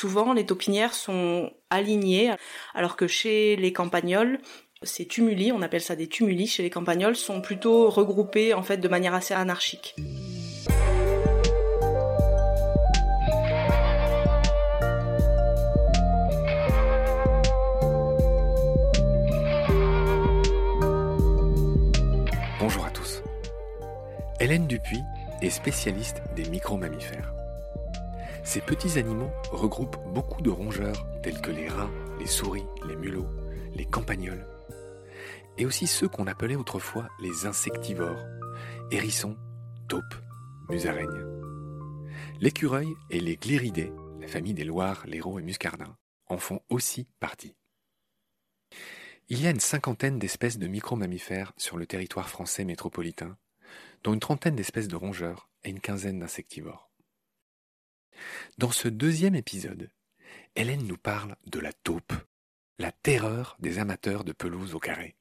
Souvent, les taupinières sont alignées, alors que chez les campagnols, ces tumuli, on appelle ça des tumuli chez les campagnols, sont plutôt regroupés en fait de manière assez anarchique. Bonjour à tous. Hélène Dupuis est spécialiste des micro-mammifères. Ces petits animaux regroupent beaucoup de rongeurs tels que les rats, les souris, les mulots, les campagnols, et aussi ceux qu'on appelait autrefois les insectivores, hérissons, taupes, musaraignes. L'écureuil et les glíridés, la famille des loirs, l'héros et muscardins, en font aussi partie. Il y a une cinquantaine d'espèces de micro-mammifères sur le territoire français métropolitain, dont une trentaine d'espèces de rongeurs et une quinzaine d'insectivores. Dans ce deuxième épisode, Hélène nous parle de la taupe, la terreur des amateurs de pelouse au carré.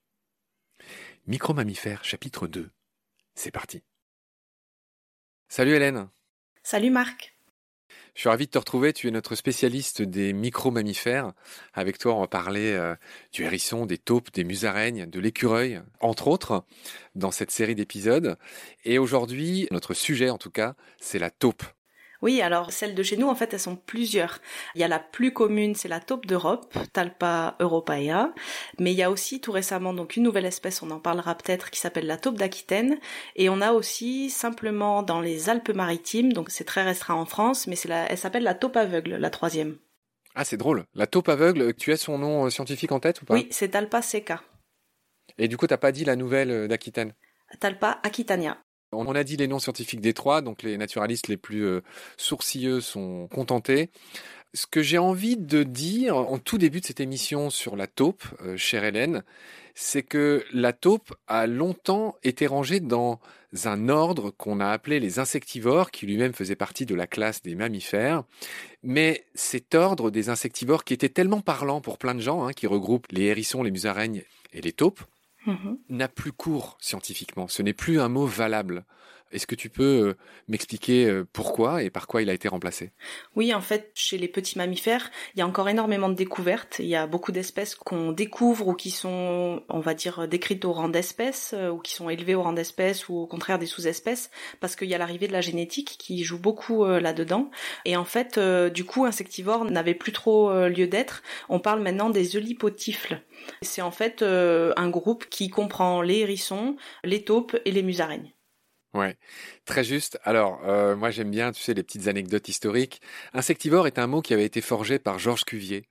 Micro-mammifères chapitre 2. C'est parti. Salut Hélène. Salut Marc. Je suis ravi de te retrouver. Tu es notre spécialiste des micro-mammifères. Avec toi, on va parler euh, du hérisson, des taupes, des musaraignes, de l'écureuil, entre autres, dans cette série d'épisodes. Et aujourd'hui, notre sujet, en tout cas, c'est la taupe. Oui, alors celles de chez nous, en fait, elles sont plusieurs. Il y a la plus commune, c'est la taupe d'Europe, Talpa europaea, mais il y a aussi tout récemment donc une nouvelle espèce, on en parlera peut-être, qui s'appelle la taupe d'Aquitaine, et on a aussi simplement dans les Alpes-Maritimes, donc c'est très restreint en France, mais c'est la, elle s'appelle la taupe aveugle, la troisième. Ah, c'est drôle. La taupe aveugle, tu as son nom euh, scientifique en tête ou pas? Oui, c'est Talpa seca. Et du coup, t'as pas dit la nouvelle euh, d'Aquitaine? Talpa aquitania. On a dit les noms scientifiques des trois, donc les naturalistes les plus euh, sourcilleux sont contentés. Ce que j'ai envie de dire en tout début de cette émission sur la taupe, euh, chère Hélène, c'est que la taupe a longtemps été rangée dans un ordre qu'on a appelé les insectivores, qui lui-même faisait partie de la classe des mammifères. Mais cet ordre des insectivores qui était tellement parlant pour plein de gens, hein, qui regroupe les hérissons, les musaraignes et les taupes, N'a plus cours scientifiquement. Ce n'est plus un mot valable. Est-ce que tu peux euh, m'expliquer euh, pourquoi et par quoi il a été remplacé? Oui, en fait, chez les petits mammifères, il y a encore énormément de découvertes. Il y a beaucoup d'espèces qu'on découvre ou qui sont, on va dire, décrites au rang d'espèces euh, ou qui sont élevées au rang d'espèces ou au contraire des sous-espèces parce qu'il y a l'arrivée de la génétique qui joue beaucoup là-dedans. Et en fait, du coup, insectivore n'avait plus trop lieu d'être. On parle maintenant des eulipotifles. C'est en fait un groupe qui comprend les hérissons, les taupes et les musaraignes. Ouais, très juste. Alors, euh, moi j'aime bien, tu sais, les petites anecdotes historiques. Insectivore est un mot qui avait été forgé par Georges Cuvier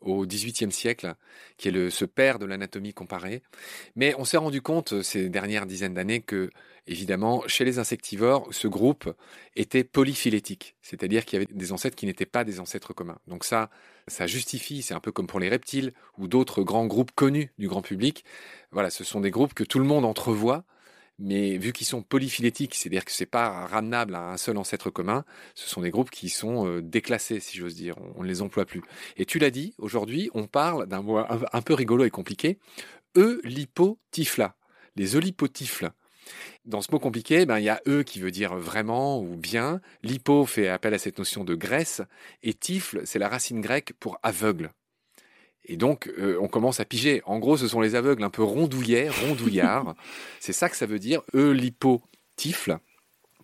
au XVIIIe siècle, qui est le, ce père de l'anatomie comparée. Mais on s'est rendu compte euh, ces dernières dizaines d'années que, évidemment, chez les insectivores, ce groupe était polyphylétique, c'est-à-dire qu'il y avait des ancêtres qui n'étaient pas des ancêtres communs. Donc ça, ça justifie, c'est un peu comme pour les reptiles ou d'autres grands groupes connus du grand public. Voilà, ce sont des groupes que tout le monde entrevoit mais vu qu'ils sont polyphylétiques, c'est-à-dire que c'est pas ramenable à un seul ancêtre commun, ce sont des groupes qui sont euh, déclassés, si j'ose dire. On, ne les emploie plus. Et tu l'as dit, aujourd'hui, on parle d'un mot un, peu rigolo et compliqué, eulipotifla, les eulipotifles. Dans ce mot compliqué, ben, il y a e qui veut dire vraiment ou bien. Lipo fait appel à cette notion de graisse. Et tifle, c'est la racine grecque pour aveugle. Et donc, euh, on commence à piger. En gros, ce sont les aveugles un peu rondouillets, rondouillards. c'est ça que ça veut dire, eulipotifles.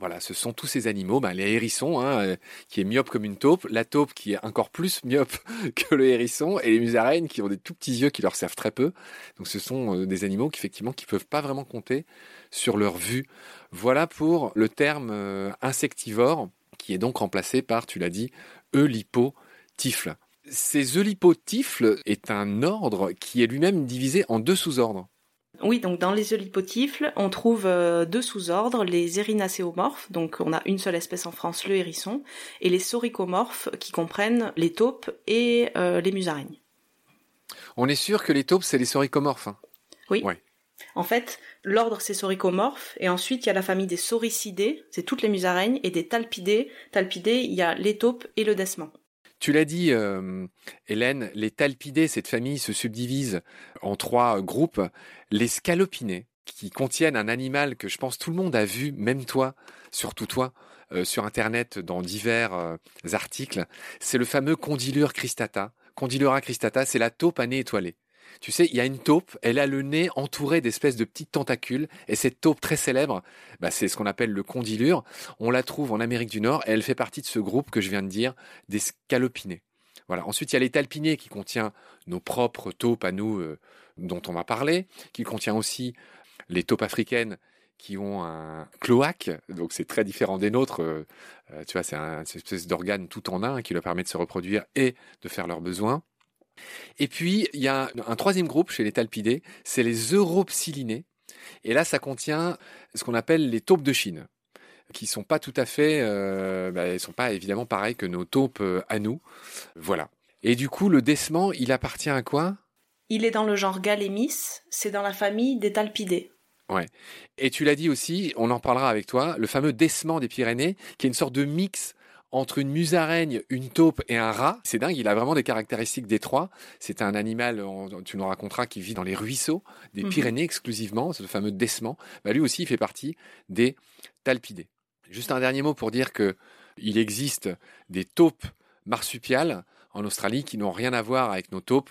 Voilà, ce sont tous ces animaux, ben, les hérissons, hein, euh, qui est myope comme une taupe, la taupe qui est encore plus myope que le hérisson, et les musaraignes qui ont des tout petits yeux qui leur servent très peu. Donc ce sont euh, des animaux qui effectivement qui peuvent pas vraiment compter sur leur vue. Voilà pour le terme insectivore, qui est donc remplacé par, tu l'as dit, eulipotifle. Ces eulipotifles est un ordre qui est lui-même divisé en deux sous-ordres. Oui, donc dans les eulipotifles, on trouve euh, deux sous-ordres, les érinacéomorphes, donc on a une seule espèce en France, le hérisson, et les sauricomorphes, qui comprennent les taupes et euh, les musaraignes. On est sûr que les taupes, c'est les sauricomorphes hein Oui. En fait, l'ordre c'est sauricomorphes, et ensuite il y a la famille des sauricidés, c'est toutes les musaraignes, et des talpidés. Talpidés, il y a les taupes et le desman. Tu l'as dit, euh, Hélène, les talpidés, cette famille se subdivise en trois groupes. Les scalopinés, qui contiennent un animal que je pense tout le monde a vu, même toi, surtout toi, euh, sur Internet dans divers euh, articles, c'est le fameux Condylure cristata. Condylura cristata, c'est la taupe à nez étoilé. Tu sais, il y a une taupe, elle a le nez entouré d'espèces de petites tentacules, et cette taupe très célèbre, bah, c'est ce qu'on appelle le condylure. On la trouve en Amérique du Nord, et elle fait partie de ce groupe que je viens de dire, des scalopinés. Voilà. Ensuite, il y a les talpinés qui contient nos propres taupes à nous, euh, dont on va parler, qui contient aussi les taupes africaines qui ont un cloaque, donc c'est très différent des nôtres. Euh, euh, tu vois, c'est un, une espèce d'organe tout en un qui leur permet de se reproduire et de faire leurs besoins. Et puis, il y a un troisième groupe chez les talpidés, c'est les europsilinés. Et là, ça contient ce qu'on appelle les taupes de Chine, qui sont pas tout à fait, euh, bah, sont pas évidemment pareilles que nos taupes euh, à nous. Voilà. Et du coup, le décement, il appartient à quoi? Il est dans le genre Galémis, c'est dans la famille des talpidés. Ouais. Et tu l'as dit aussi, on en parlera avec toi, le fameux décement des Pyrénées, qui est une sorte de mix entre une musaraigne, une taupe et un rat. C'est dingue, il a vraiment des caractéristiques des trois. C'est un animal, tu nous raconteras, qui vit dans les ruisseaux des mhm. Pyrénées exclusivement, le fameux décement. Bah, lui aussi, il fait partie des talpidés. Juste un dernier mot pour dire que il existe des taupes marsupiales en Australie qui n'ont rien à voir avec nos taupes.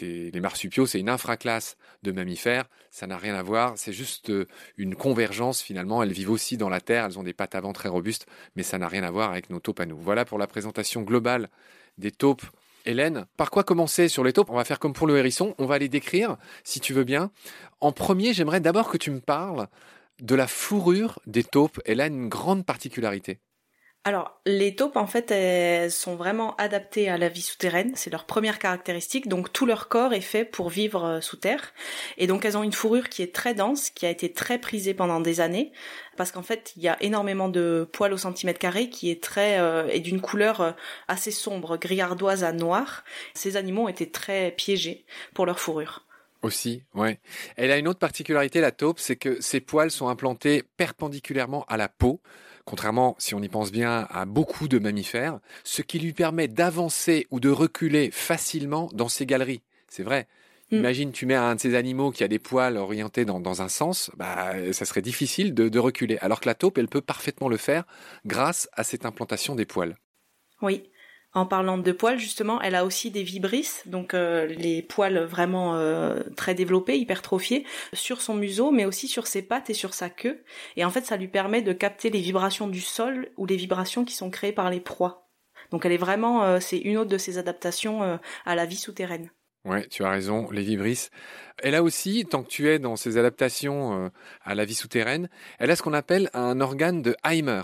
Les marsupiaux, c'est une infraclasse de mammifères, ça n'a rien à voir, c'est juste euh, une convergence finalement. Elles vivent aussi dans la terre, elles ont des pattes avant très robustes, mais ça n'a rien à voir avec nos taupes à nous. Voilà pour la présentation globale des taupes. Hélène, par quoi commencer sur les taupes? On va faire comme pour le hérisson, on va les décrire, si tu veux bien. En premier, j'aimerais d'abord que tu me parles de la fourrure des taupes. Elle a une grande particularité. Alors, les taupes, en fait, elles sont vraiment adaptées à la vie souterraine. C'est leur première caractéristique. Donc, tout leur corps est fait pour vivre euh, sous terre. Et donc, elles ont une fourrure qui est très dense, qui a été très prisée pendant des années. Parce qu'en fait, il y a énormément de poils au centimètre carré qui est très, euh, et d'une couleur euh, assez sombre, gris-ardoise à noir. Ces animaux été très piégés pour leur fourrure. Aussi, ouais. Elle a une autre particularité, la taupe, c'est que ses poils sont implantés perpendiculairement à la peau contrairement, si on y pense bien, à beaucoup de mammifères, ce qui lui permet d'avancer ou de reculer facilement dans ses galeries. C'est vrai. Mm. Imagine, tu mets un de ces animaux qui a des poils orientés dans, un sens, bah, ça serait difficile de, de reculer. Alors que la taupe, elle peut parfaitement le faire grâce à cette implantation des poils. Oui. En parlant de poils, justement, elle a aussi des vibrisses, donc euh, les poils vraiment euh, très développés, hypertrophiés, sur son museau, mais aussi sur ses pattes et sur sa queue. Et en fait, ça lui permet de capter les vibrations du sol ou les vibrations qui sont créées par les proies. Donc elle est vraiment, euh, c'est une autre de ses adaptations à la vie souterraine. Ouais, tu as raison, les vibrisses. Elle a aussi, tant que tu es dans ses adaptations à la vie souterraine, elle a ce qu'on appelle un organe de Heimer.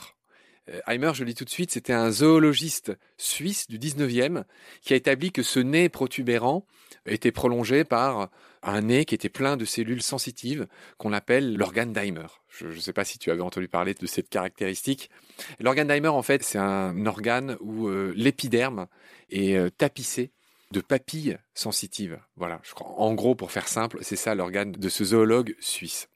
Heimer, je le dis tout de suite, c'était un zoologiste suisse du 19e qui a établi que ce nez protubérant était prolongé par un nez qui était plein de cellules sensitives qu'on appelle l'organe d'Heimer. Je ne sais pas si tu avais entendu parler de cette caractéristique. L'organe d'Heimer, en fait, c'est un organe où euh, l'épiderme est euh, tapissé de papilles sensitives. Voilà, je crois. En gros, pour faire simple, c'est ça l'organe de ce zoologue suisse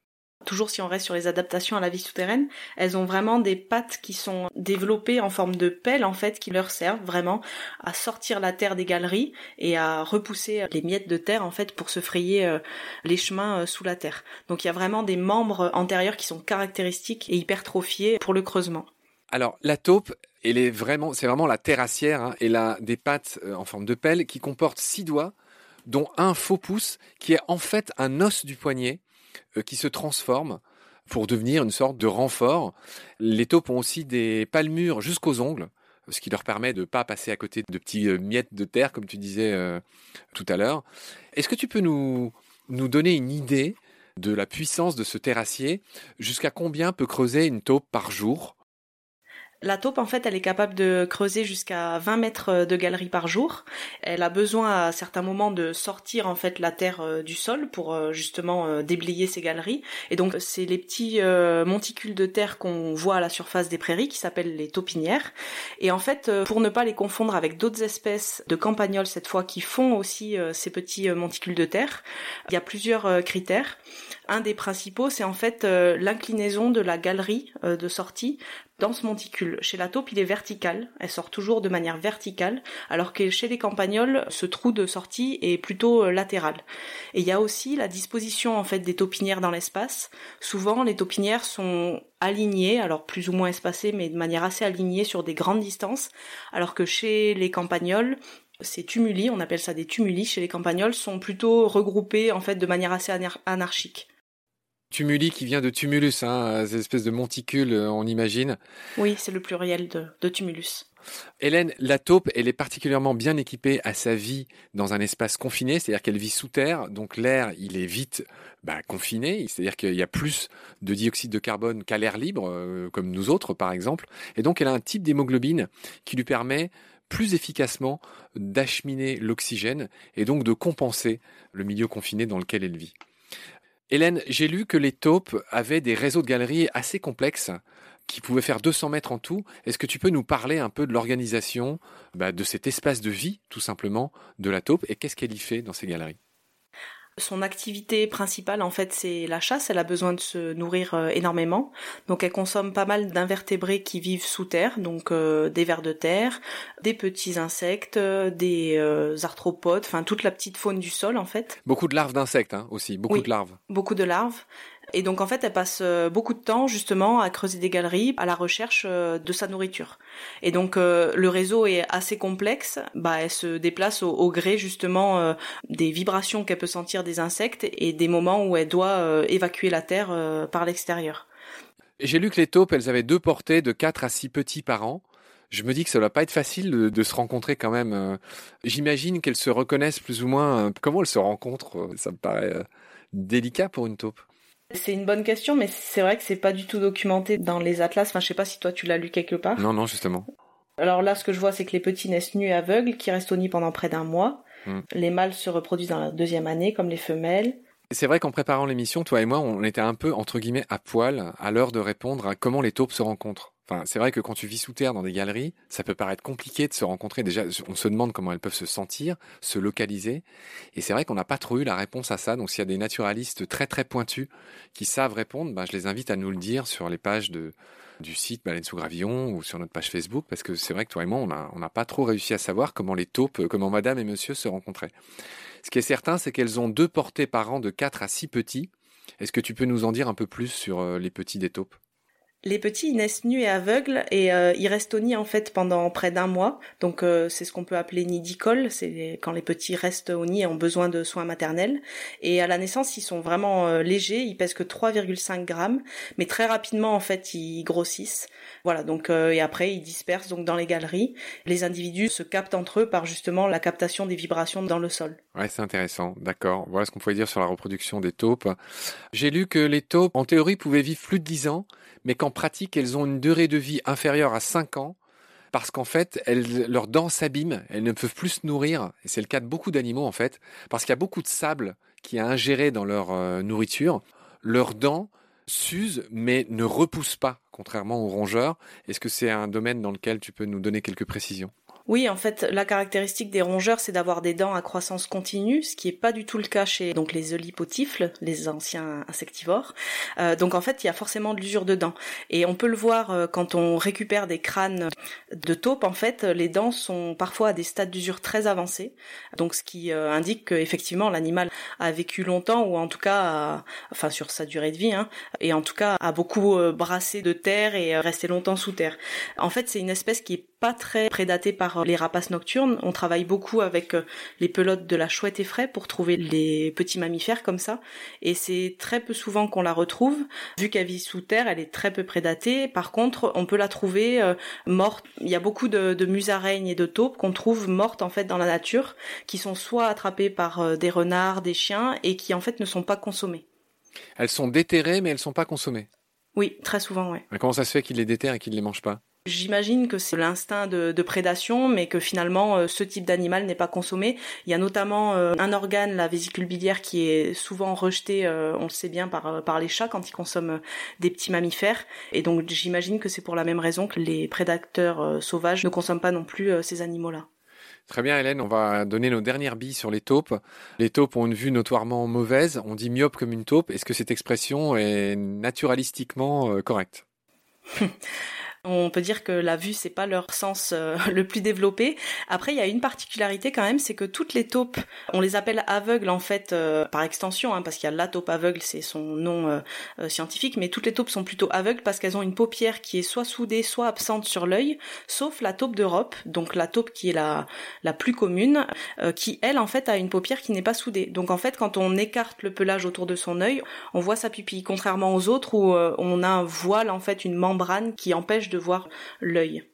toujours si on reste sur les adaptations à la vie souterraine, elles ont vraiment des pattes qui sont développées en forme de pelle en fait, qui leur servent vraiment à sortir la terre des galeries et à repousser les miettes de terre en fait pour se frayer euh, les chemins euh, sous la terre. Donc il y a vraiment des membres antérieurs qui sont caractéristiques et hypertrophiés pour le creusement. Alors la taupe, elle est vraiment, c'est vraiment la terrassière. Hein, elle a des pattes euh, en forme de pelle qui comportent six doigts, dont un faux pouce qui est en fait un os du poignet euh, qui se transforment pour devenir une sorte de renfort. Les taupes ont aussi des palmures jusqu'aux ongles, ce qui leur permet de ne pas passer à côté de petits euh, miettes de terre, comme tu disais euh, tout à l'heure. Est-ce que tu peux nous, nous donner une idée de la puissance de ce terrassier? Jusqu'à combien peut creuser une taupe par jour? La taupe, en fait, elle est capable de creuser jusqu'à 20 mètres de galerie par jour. Elle a besoin à certains moments de sortir en fait la terre euh, du sol pour euh, justement euh, déblayer ses galeries. Et donc, c'est les petits monticules de terre qu'on voit à la surface des prairies qui s'appellent les taupinières. Et en fait, pour ne pas les confondre avec d'autres espèces de campagnols cette fois qui font aussi ces petits monticules de terre, il y a plusieurs critères. Un des principaux, c'est en fait l'inclinaison de la galerie de sortie dans ce monticule. Chez la taupe, il est vertical, elle sort toujours de manière verticale, alors que chez les campagnols, ce trou de sortie est plutôt euh, latéral. Et il y a aussi la disposition en fait des taupinières dans l'espace. Souvent, les taupinières sont alignées, alors plus ou moins espacées, mais de manière assez alignée sur des grandes distances, alors que chez les campagnols, ces tumuli, on appelle ça des tumuli chez les campagnols, sont plutôt regroupés en fait de manière assez anarchique. Tumuli qui vient de tumulus, hein, ces espèces de monticules, euh, on imagine. Oui, c'est le pluriel de, tumulus. Hélène, la taupe, elle est particulièrement bien équipée à sa vie dans un espace confiné, c'est-à-dire qu'elle vit sous terre, donc l'air, il est vite bah, confiné, c'est-à-dire qu'il y a plus de dioxyde de carbone qu'à l'air libre, euh, comme nous autres par exemple, et donc elle a un type d'hémoglobine qui lui permet plus efficacement d'acheminer l'oxygène et donc de compenser le milieu confiné dans lequel elle vit. Hélène, j'ai lu que les taupes avaient des réseaux de galeries assez complexes qui pouvaient faire 200 mètres en tout. Est-ce que tu peux nous parler un peu de l'organisation bah, de cet espace de vie, tout simplement, de la taupe et qu'est-ce qu'elle y fait dans ces galeries? Son activité principale, en fait, c'est la chasse. Elle a besoin de se nourrir euh, énormément. Donc, elle consomme pas mal d'invertébrés qui vivent sous terre, donc euh, des vers de terre, des petits insectes, des euh, arthropodes, enfin toute la petite faune du sol, en fait. Beaucoup de larves d'insectes hein, aussi, beaucoup de larves. Beaucoup de larves. Et donc en fait, elle passe euh, beaucoup de temps justement à creuser des galeries, à la recherche euh, de sa nourriture. Et donc euh, le réseau est assez complexe. Bah, elle se déplace au, gré justement des vibrations qu'elle peut sentir des insectes et des moments où elle doit évacuer la terre par l'extérieur. J'ai lu que les taupes, elles avaient deux portées de 4 à 6 petits par an. Je me dis que ça va pas être facile de, se rencontrer quand même. J'imagine qu'elles se reconnaissent plus ou moins. Comment elles se rencontrent Ça me paraît délicat pour une taupe. C'est une bonne question, mais c'est vrai que c'est pas du tout documenté dans les atlas. Enfin, je sais pas si toi tu l'as lu quelque part. Non, non, justement. Alors là, ce que je vois, c'est que les petits naissent nus et aveugles, qui restent au nid pendant près d'un mois. Hmm. Les mâles se reproduisent dans la deuxième année, comme les femelles. C'est vrai qu'en préparant l'émission, toi et moi, on était un peu, entre guillemets, à poil à l'heure de répondre à comment les taupes se rencontrent. Enfin, c'est vrai que quand tu vis sous terre dans des galeries, ça peut paraître compliqué de se rencontrer. Déjà, on se demande comment elles peuvent se sentir, se localiser. Et c'est vrai qu'on n'a pas trop eu la réponse à ça. Donc, s'il y a des naturalistes très très pointus qui savent répondre, ben, je les invite à nous le dire sur les pages de, du site Baleine sous Gravillon ou sur notre page Facebook, parce que c'est vrai que toi et moi, on n'a pas trop réussi à savoir comment les taupes, comment madame et monsieur se rencontraient. Ce qui est certain, c'est qu'elles ont deux portées par an de 4 à 6 petits. Est-ce que tu peux nous en dire un peu plus sur euh, les petits des taupes? Les petits ils naissent nus et aveugles et euh, ils restent au nid en fait pendant près d'un mois. Donc euh, c'est ce qu'on peut appeler nidicole, c'est quand les petits restent au nid et ont besoin de soins maternels. Et à la naissance ils sont vraiment euh, légers, ils pèsent que 3,5 grammes, mais très rapidement en fait ils grossissent. Voilà donc et après ils dispersent donc dans les galeries. Les individus se captent entre eux par justement la captation des vibrations dans le sol. Ouais c'est intéressant, d'accord. Voilà ce qu'on pouvait dire sur la reproduction des taupes. J'ai lu que les taupes en théorie pouvaient vivre plus de 10 ans mais qu'en pratique, elles ont une durée de vie inférieure à 5 ans parce qu'en fait, leurs dents s'abîment, elles ne peuvent plus se nourrir, et c'est le cas de beaucoup d'animaux en fait, parce qu'il y a beaucoup de sable qui est ingéré dans leur euh, nourriture. Leurs dents s'usent mais ne repoussent pas, contrairement aux rongeurs. Est-ce que c'est un domaine dans lequel tu peux nous donner quelques précisions? Oui, en fait, la caractéristique des rongeurs, c'est d'avoir des dents à croissance continue, ce qui est pas du tout le cas chez donc les olipotifles, les anciens insectivores. Euh, donc en fait, il y a forcément de l'usure de dents, et on peut le voir euh, quand on récupère des crânes de taupe. En fait, les dents sont parfois à des stades d'usure très avancés, donc ce qui euh, indique qu'effectivement l'animal a vécu longtemps ou en tout cas, enfin sur sa durée de vie, hein, et en tout cas a beaucoup brassé de terre et resté longtemps sous terre. En fait, c'est une espèce qui est pas très prédatée par les rapaces nocturnes. On travaille beaucoup avec euh, les pelotes de la chouette effraie pour trouver les petits mammifères comme ça. Et c'est très peu souvent qu'on la retrouve. Vu qu'elle vit sous terre, elle est très peu prédatée. Par contre, on peut la trouver euh, morte. Il y a beaucoup de, de musaraignes et de taupes qu'on trouve mortes en fait dans la nature, qui sont soit attrapées par euh, des renards, des chiens, et qui en fait ne sont pas consommées. Elles sont déterrées, mais elles sont pas consommées. Oui, très souvent, oui. comment ça se fait qu'ils les déterrent et qu'ils ne les mangent pas? J'imagine que c'est l'instinct de, prédation, mais que finalement euh, ce type d'animal n'est pas consommé. Il y a notamment euh, un organe, la vésicule biliaire, qui est souvent rejeté, euh, on le sait bien, par, par les chats quand ils consomment des petits mammifères. Et donc j'imagine que c'est pour la même raison que les prédateurs sauvages ne consomment pas non plus ces animaux-là. Très bien Hélène, on va donner nos dernières billes sur les taupes. Les taupes ont une vue notoirement mauvaise, on dit myope comme une taupe. Est-ce que cette expression est naturalistiquement correcte? On peut dire que la vue c'est pas leur sens euh, le plus développé. Après il y a une particularité quand même, c'est que toutes les taupes, on les appelle aveugles en fait euh, par extension, hein, parce qu'il y a la taupe aveugle, c'est son nom euh, scientifique, mais toutes les taupes sont plutôt aveugles parce qu'elles ont une paupière qui est soit soudée, soit absente sur l'œil, sauf la taupe d'Europe, donc la taupe qui est la la plus commune, qui elle en fait a une paupière qui n'est pas soudée. Donc en fait quand on écarte le pelage autour de son œil, on voit sa pupille, contrairement aux autres où on a un voile en fait, une membrane qui empêche voir l'œil.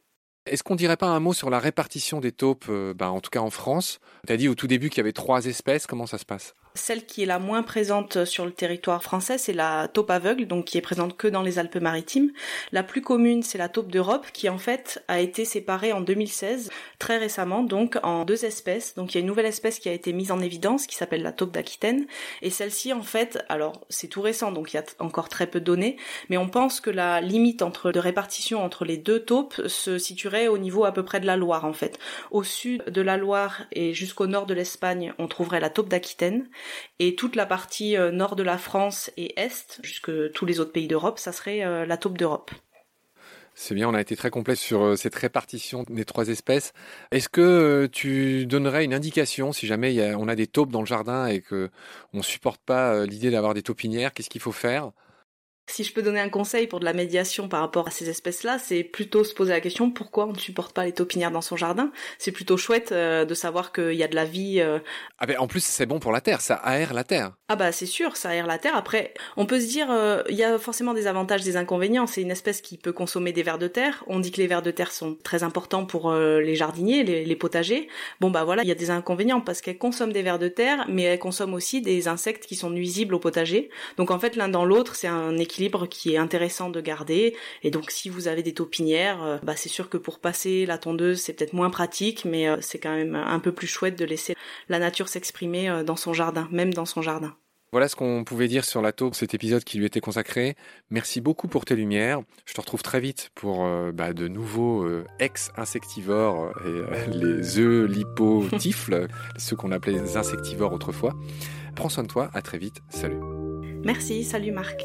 Est-ce qu'on dirait pas un mot sur la répartition des taupes, euh, bah, en tout cas en France? Tu as dit au tout début qu'il y avait trois espèces, comment ça se passe? Celle qui est la moins présente sur le territoire français, c'est la taupe aveugle, donc qui est présente que dans les Alpes-Maritimes. La plus commune, c'est la taupe d'Europe, qui en fait a été séparée en 2016, très récemment, donc en deux espèces. Donc il y a une nouvelle espèce qui a été mise en évidence, qui s'appelle la taupe d'Aquitaine. Et celle-ci, en fait, alors c'est tout récent, donc il y a encore très peu de données, mais on pense que la limite entre de répartition entre les deux taupes se situerait au niveau à peu près de la Loire, en fait. Au sud de la Loire et jusqu'au nord de l'Espagne, on trouverait la taupe d'Aquitaine. Et toute la partie euh, nord de la France et est, jusque tous les autres pays d'Europe, ça serait euh, la taupe d'Europe. C'est bien, on a été très complet sur euh, cette répartition des trois espèces. Est-ce que tu donnerais une indication si jamais on a des taupes dans le jardin et que on supporte pas l'idée d'avoir des taupinières, qu'est-ce qu'il faut faire? Si je peux donner un conseil pour de la médiation par rapport à ces espèces-là, c'est plutôt se poser la question pourquoi on ne supporte pas les taupinières dans son jardin? C'est plutôt chouette euh, de savoir qu'il y a de la vie. Euh. Ah ben en plus c'est bon pour la terre, ça aère la terre. Ah bah c'est sûr, ça aère la terre. Après, on peut se dire euh, il y a forcément des avantages, des inconvénients. C'est une espèce qui peut consommer des vers de terre. On dit que les vers de terre sont très importants pour les jardiniers, les, les, potagers. Bon bah voilà, il y a des inconvénients parce qu'elles consomment des vers de terre, mais elles consomment aussi des insectes qui sont nuisibles au potager. Donc en fait l'un dans l'autre, c'est un équilibre qui est intéressant de garder. Et donc si vous avez des taupinières, euh, bah c'est sûr que pour passer la tondeuse c'est peut-être moins pratique, mais euh, c'est quand même un peu plus chouette de laisser la nature s'exprimer euh, dans son jardin, même dans son jardin. Voilà ce qu'on pouvait dire sur la taupe, cet épisode qui lui était consacré. Merci beaucoup pour tes lumières. Je te retrouve très vite pour bah, de nouveaux ex-insectivores, et, les œufs lipotifles, ceux qu'on appelait les insectivores autrefois. Prends soin de toi, à très vite, salut. Merci, salut Marc.